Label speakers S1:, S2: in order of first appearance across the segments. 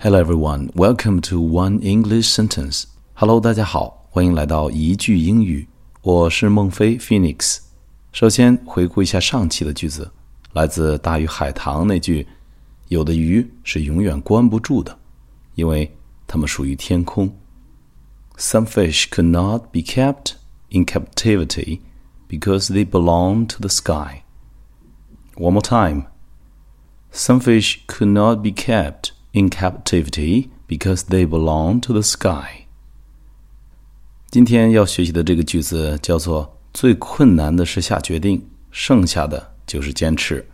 S1: Hello everyone, welcome to One English Sentence. Hello，大家好，欢迎来到一句英语。我是孟非 Phoenix。首先回顾一下上期的句子，来自《大鱼海棠》那句：“有的鱼是永远关不住的，因为它们属于天空。” Some fish could not be kept in captivity because they belong to the sky. One more time. Some fish could not be kept in captivity because they belong to the sky. 今天要学习的这个句子叫做“最困难的是下决定，剩下的就是坚持”。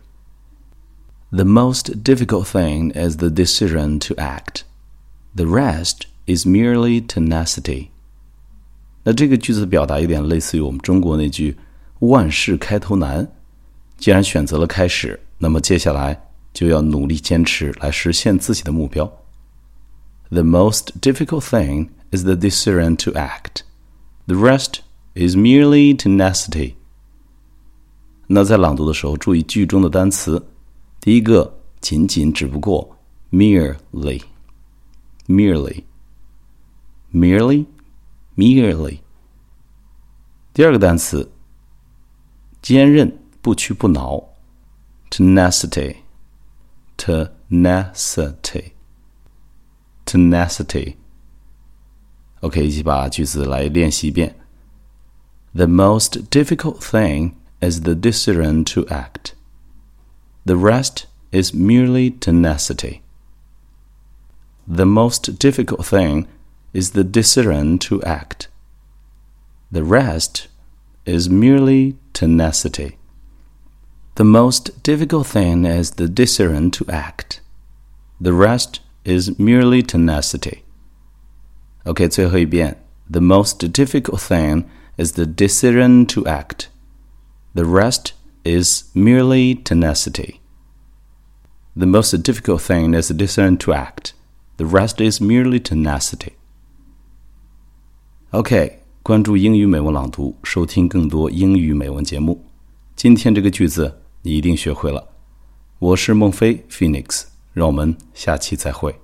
S1: The most difficult thing is the decision to act. The rest is merely tenacity. 那这个句子的表达有点类似于我们中国那句“万事开头难”。既然选择了开始，那么接下来 就要努力坚持来实现自己的目标。The most difficult thing is the decision to act. The rest is merely tenacity. 那在朗读的时候，注意句中的单词。第一个，仅仅，只不过，merely，merely，merely，merely。第二个单词，坚韧，不屈不挠，tenacity。 tenacity, tenacity. OK，一起把句子来练习一遍。The most difficult thing is the decision to act. The rest is merely tenacity. The most difficult thing is the decision to act. The rest is merely tenacity. The most difficult thing is the decision to act. The rest is merely tenacity. OK，最后一遍。The most difficult thing is the decision to act. The rest is merely tenacity. The most difficult thing is the decision to act. The rest is merely tenacity. OK，关注英语美文朗读，收听更多英语美文节目。今天这个句子 你一定学会了。我是孟非 Phoenix，让我们下期再会。